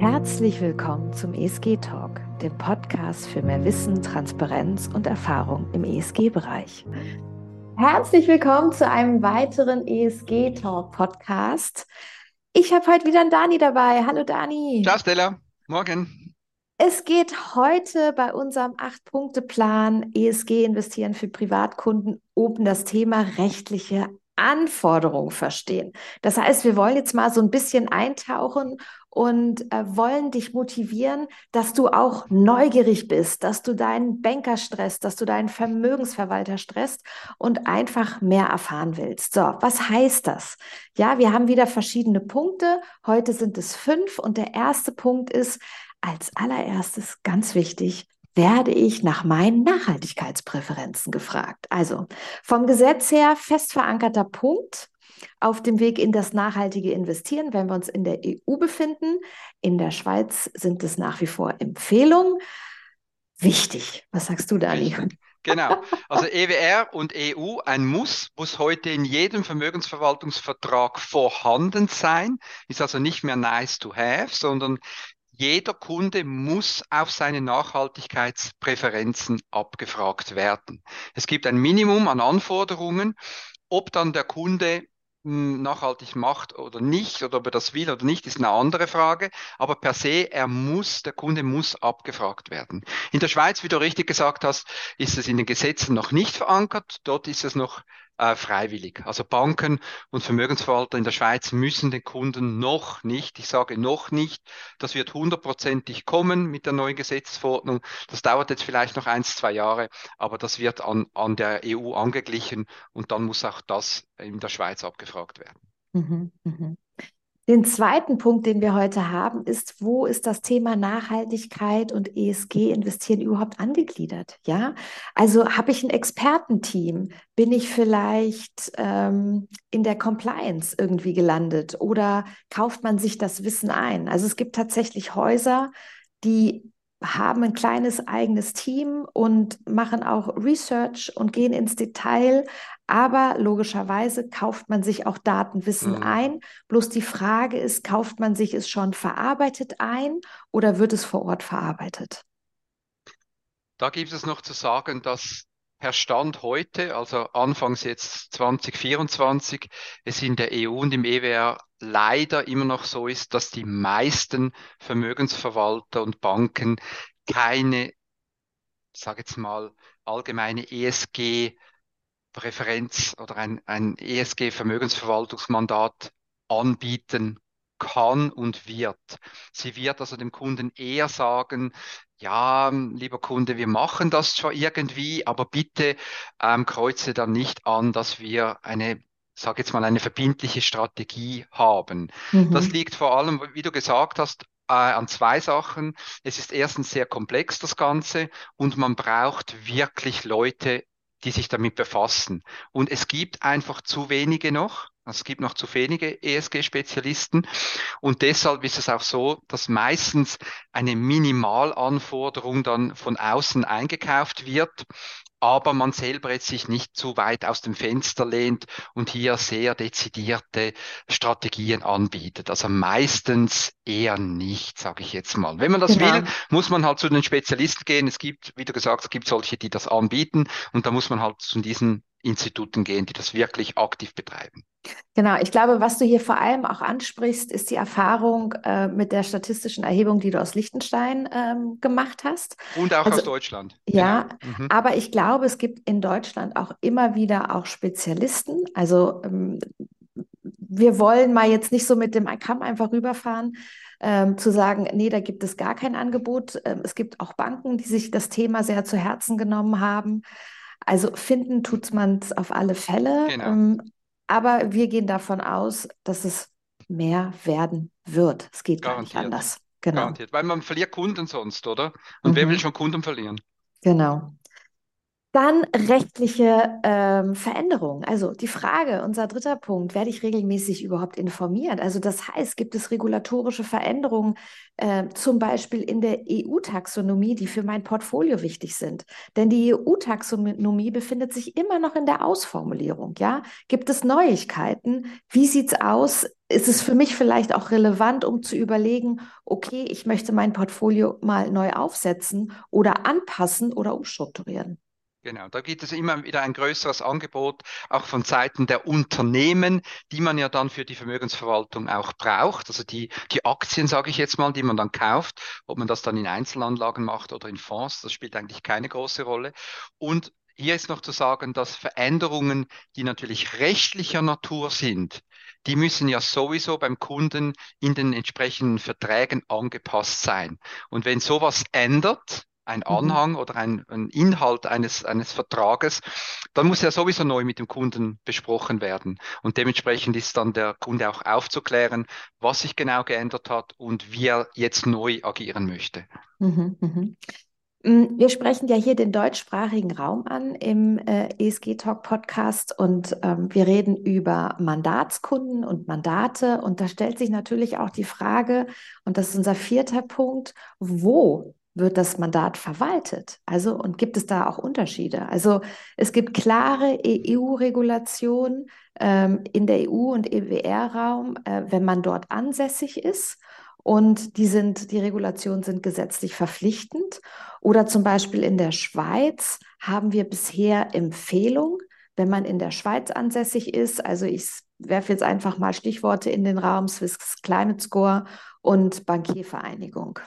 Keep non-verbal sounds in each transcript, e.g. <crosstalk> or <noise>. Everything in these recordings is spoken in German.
Herzlich willkommen zum ESG Talk, dem Podcast für mehr Wissen, Transparenz und Erfahrung im ESG-Bereich. Herzlich willkommen zu einem weiteren ESG Talk Podcast. Ich habe heute wieder einen Dani dabei. Hallo Dani. Ciao Stella. Morgen. Es geht heute bei unserem Acht-Punkte-Plan ESG investieren für Privatkunden um das Thema rechtliche Anforderungen verstehen. Das heißt, wir wollen jetzt mal so ein bisschen eintauchen und äh, wollen dich motivieren, dass du auch neugierig bist, dass du deinen Banker stresst, dass du deinen Vermögensverwalter stresst und einfach mehr erfahren willst. So, was heißt das? Ja, wir haben wieder verschiedene Punkte. Heute sind es fünf und der erste Punkt ist, als allererstes ganz wichtig, werde ich nach meinen Nachhaltigkeitspräferenzen gefragt. Also vom Gesetz her fest verankerter Punkt auf dem Weg in das nachhaltige Investieren, wenn wir uns in der EU befinden. In der Schweiz sind es nach wie vor Empfehlungen. Wichtig. Was sagst du, Dani? Genau. Also EWR und EU, ein Muss, muss heute in jedem Vermögensverwaltungsvertrag vorhanden sein. Ist also nicht mehr nice to have, sondern jeder Kunde muss auf seine Nachhaltigkeitspräferenzen abgefragt werden. Es gibt ein Minimum an Anforderungen. Ob dann der Kunde hm, nachhaltig macht oder nicht, oder ob er das will oder nicht, ist eine andere Frage. Aber per se, er muss, der Kunde muss abgefragt werden. In der Schweiz, wie du richtig gesagt hast, ist es in den Gesetzen noch nicht verankert. Dort ist es noch äh, freiwillig. Also Banken und Vermögensverwalter in der Schweiz müssen den Kunden noch nicht, ich sage noch nicht, das wird hundertprozentig kommen mit der neuen Gesetzesverordnung. Das dauert jetzt vielleicht noch eins, zwei Jahre, aber das wird an, an der EU angeglichen und dann muss auch das in der Schweiz abgefragt werden. Mhm, mh. Den zweiten Punkt, den wir heute haben, ist, wo ist das Thema Nachhaltigkeit und ESG investieren überhaupt angegliedert? Ja, also habe ich ein Expertenteam? Bin ich vielleicht ähm, in der Compliance irgendwie gelandet oder kauft man sich das Wissen ein? Also es gibt tatsächlich Häuser, die haben ein kleines eigenes Team und machen auch Research und gehen ins Detail. Aber logischerweise kauft man sich auch Datenwissen mhm. ein. Bloß die Frage ist, kauft man sich es schon verarbeitet ein oder wird es vor Ort verarbeitet? Da gibt es noch zu sagen, dass per Stand heute, also anfangs jetzt 2024, es in der EU und im EWR leider immer noch so ist, dass die meisten Vermögensverwalter und Banken keine, sage jetzt mal, allgemeine ESG Präferenz oder ein, ein ESG-Vermögensverwaltungsmandat anbieten kann und wird. Sie wird also dem Kunden eher sagen, ja, lieber Kunde, wir machen das zwar irgendwie, aber bitte ähm, kreuze dann nicht an, dass wir eine sag jetzt mal, eine verbindliche Strategie haben. Mhm. Das liegt vor allem, wie du gesagt hast, äh, an zwei Sachen. Es ist erstens sehr komplex, das Ganze, und man braucht wirklich Leute, die sich damit befassen. Und es gibt einfach zu wenige noch. Es gibt noch zu wenige ESG-Spezialisten und deshalb ist es auch so, dass meistens eine Minimalanforderung dann von außen eingekauft wird aber man selber jetzt sich nicht zu weit aus dem Fenster lehnt und hier sehr dezidierte Strategien anbietet. Also meistens eher nicht, sage ich jetzt mal. Wenn man das genau. will, muss man halt zu den Spezialisten gehen. Es gibt, wie du gesagt hast, es gibt solche, die das anbieten und da muss man halt zu diesen Instituten gehen, die das wirklich aktiv betreiben. Genau, ich glaube, was du hier vor allem auch ansprichst, ist die Erfahrung äh, mit der statistischen Erhebung, die du aus Liechtenstein ähm, gemacht hast. Und auch also, aus Deutschland. Ja, genau. mhm. aber ich glaube, es gibt in Deutschland auch immer wieder auch Spezialisten. Also ähm, wir wollen mal jetzt nicht so mit dem Kamm einfach rüberfahren, ähm, zu sagen, nee, da gibt es gar kein Angebot. Ähm, es gibt auch Banken, die sich das Thema sehr zu Herzen genommen haben. Also finden tut man es auf alle Fälle. Genau. Ähm, aber wir gehen davon aus, dass es mehr werden wird. Es geht Garantiert. gar nicht anders. Genau. Garantiert. Weil man verliert Kunden sonst, oder? Und mhm. wer will schon Kunden verlieren? Genau. Dann rechtliche ähm, Veränderungen. Also die Frage, unser dritter Punkt, werde ich regelmäßig überhaupt informiert? Also das heißt, gibt es regulatorische Veränderungen, äh, zum Beispiel in der EU-Taxonomie, die für mein Portfolio wichtig sind? Denn die EU-Taxonomie befindet sich immer noch in der Ausformulierung. Ja, gibt es Neuigkeiten? Wie sieht es aus? Ist es für mich vielleicht auch relevant, um zu überlegen, okay, ich möchte mein Portfolio mal neu aufsetzen oder anpassen oder umstrukturieren? Genau, da gibt es immer wieder ein größeres Angebot, auch von Seiten der Unternehmen, die man ja dann für die Vermögensverwaltung auch braucht. Also die, die Aktien, sage ich jetzt mal, die man dann kauft, ob man das dann in Einzelanlagen macht oder in Fonds, das spielt eigentlich keine große Rolle. Und hier ist noch zu sagen, dass Veränderungen, die natürlich rechtlicher Natur sind, die müssen ja sowieso beim Kunden in den entsprechenden Verträgen angepasst sein. Und wenn sowas ändert, ein mhm. Anhang oder ein, ein, Inhalt eines, eines Vertrages, dann muss er sowieso neu mit dem Kunden besprochen werden. Und dementsprechend ist dann der Kunde auch aufzuklären, was sich genau geändert hat und wie er jetzt neu agieren möchte. Mhm, mhm. Mm, wir sprechen ja hier den deutschsprachigen Raum an im äh, ESG Talk Podcast und ähm, wir reden über Mandatskunden und Mandate. Und da stellt sich natürlich auch die Frage, und das ist unser vierter Punkt, wo wird das Mandat verwaltet? Also, und gibt es da auch Unterschiede? Also, es gibt klare EU-Regulationen ähm, in der EU- und EWR-Raum, äh, wenn man dort ansässig ist. Und die sind, die Regulationen sind gesetzlich verpflichtend. Oder zum Beispiel in der Schweiz haben wir bisher Empfehlung, wenn man in der Schweiz ansässig ist. Also ich werfe jetzt einfach mal Stichworte in den Raum, Swiss Climate Score und Bankiervereinigung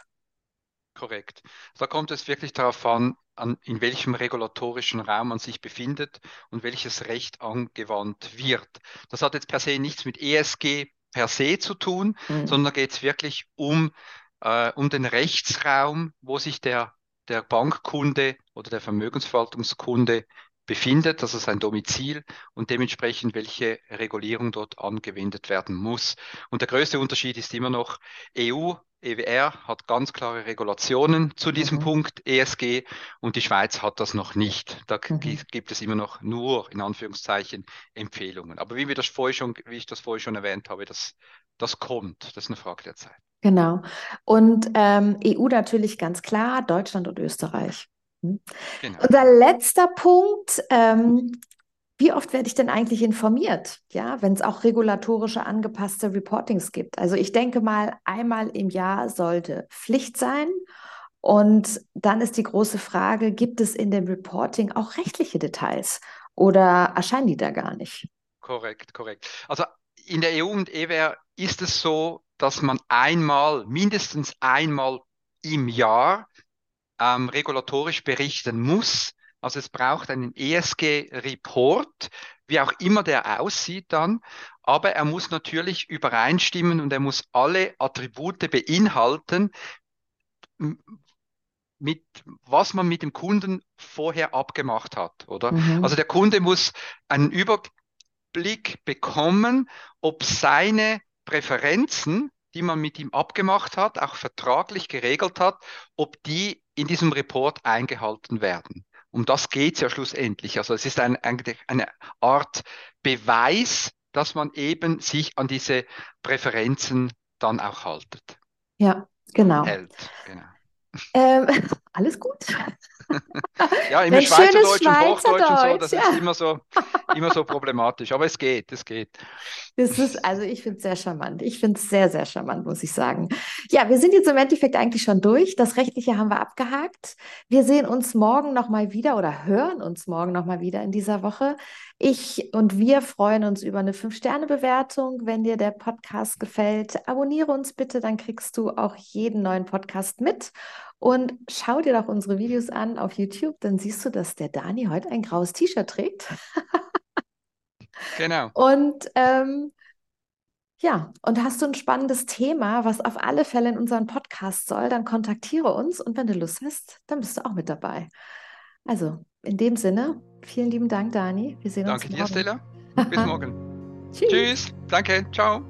korrekt. Da kommt es wirklich darauf an, an, in welchem regulatorischen Raum man sich befindet und welches Recht angewandt wird. Das hat jetzt per se nichts mit ESG per se zu tun, mhm. sondern geht es wirklich um, äh, um den Rechtsraum, wo sich der, der Bankkunde oder der Vermögensverwaltungskunde befindet, das ist ein Domizil und dementsprechend welche Regulierung dort angewendet werden muss. Und der größte Unterschied ist immer noch EU EWR hat ganz klare Regulationen zu diesem mhm. Punkt ESG und die Schweiz hat das noch nicht. Da mhm. gibt es immer noch nur in Anführungszeichen Empfehlungen. Aber wie wir das vorher schon, wie ich das vorher schon erwähnt habe, das, das kommt. Das ist eine Frage der Zeit. Genau. Und ähm, EU natürlich ganz klar, Deutschland und Österreich. Genau. Unser letzter Punkt, ähm, wie oft werde ich denn eigentlich informiert, ja, wenn es auch regulatorische angepasste Reportings gibt? Also ich denke mal, einmal im Jahr sollte Pflicht sein. Und dann ist die große Frage, gibt es in dem Reporting auch rechtliche Details oder erscheinen die da gar nicht? Korrekt, korrekt. Also in der EU und EWR ist es so, dass man einmal, mindestens einmal im Jahr ähm, regulatorisch berichten muss also es braucht einen ESG-Report, wie auch immer der aussieht dann, aber er muss natürlich übereinstimmen und er muss alle Attribute beinhalten, mit was man mit dem Kunden vorher abgemacht hat, oder? Mhm. Also der Kunde muss einen Überblick bekommen, ob seine Präferenzen, die man mit ihm abgemacht hat, auch vertraglich geregelt hat, ob die in diesem Report eingehalten werden. Um das geht es ja schlussendlich. Also es ist ein, eigentlich eine Art Beweis, dass man eben sich an diese Präferenzen dann auch haltet. Ja, genau. Hält, genau. Ähm, <laughs> alles gut. Ja, immer Schweizerdeutsch und Hochdeutsch und so, das ja. ist immer so, immer so problematisch. Aber es geht, es geht. Das ist, also ich finde es sehr charmant. Ich finde es sehr, sehr charmant, muss ich sagen. Ja, wir sind jetzt im Endeffekt eigentlich schon durch. Das Rechtliche haben wir abgehakt. Wir sehen uns morgen nochmal wieder oder hören uns morgen nochmal wieder in dieser Woche. Ich und wir freuen uns über eine 5-Sterne-Bewertung. Wenn dir der Podcast gefällt, abonniere uns bitte, dann kriegst du auch jeden neuen Podcast mit. Und schau dir doch unsere Videos an auf YouTube, dann siehst du, dass der Dani heute ein graues T-Shirt trägt. genau. <laughs> Und ähm, ja, und hast du ein spannendes Thema, was auf alle Fälle in unseren Podcast soll, dann kontaktiere uns und wenn du Lust hast, dann bist du auch mit dabei. Also, in dem Sinne, vielen lieben Dank, Dani. Wir sehen Danke uns morgen. Danke dir, Stella. <laughs> Bis morgen. Tschüss. Tschüss. Danke. Ciao.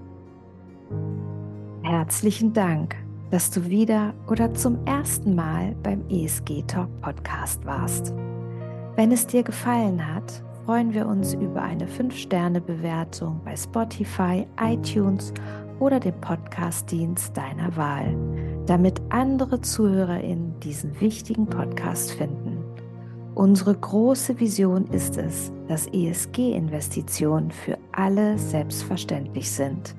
Herzlichen Dank dass du wieder oder zum ersten Mal beim ESG Talk Podcast warst. Wenn es dir gefallen hat, freuen wir uns über eine 5-Sterne-Bewertung bei Spotify, iTunes oder dem Podcast-Dienst deiner Wahl, damit andere ZuhörerInnen diesen wichtigen Podcast finden. Unsere große Vision ist es, dass ESG-Investitionen für alle selbstverständlich sind.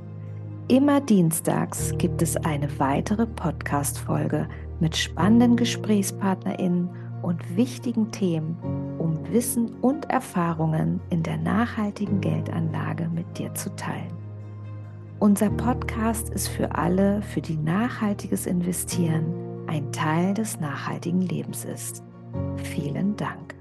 Immer dienstags gibt es eine weitere Podcast-Folge mit spannenden GesprächspartnerInnen und wichtigen Themen, um Wissen und Erfahrungen in der nachhaltigen Geldanlage mit dir zu teilen. Unser Podcast ist für alle, für die nachhaltiges Investieren ein Teil des nachhaltigen Lebens ist. Vielen Dank.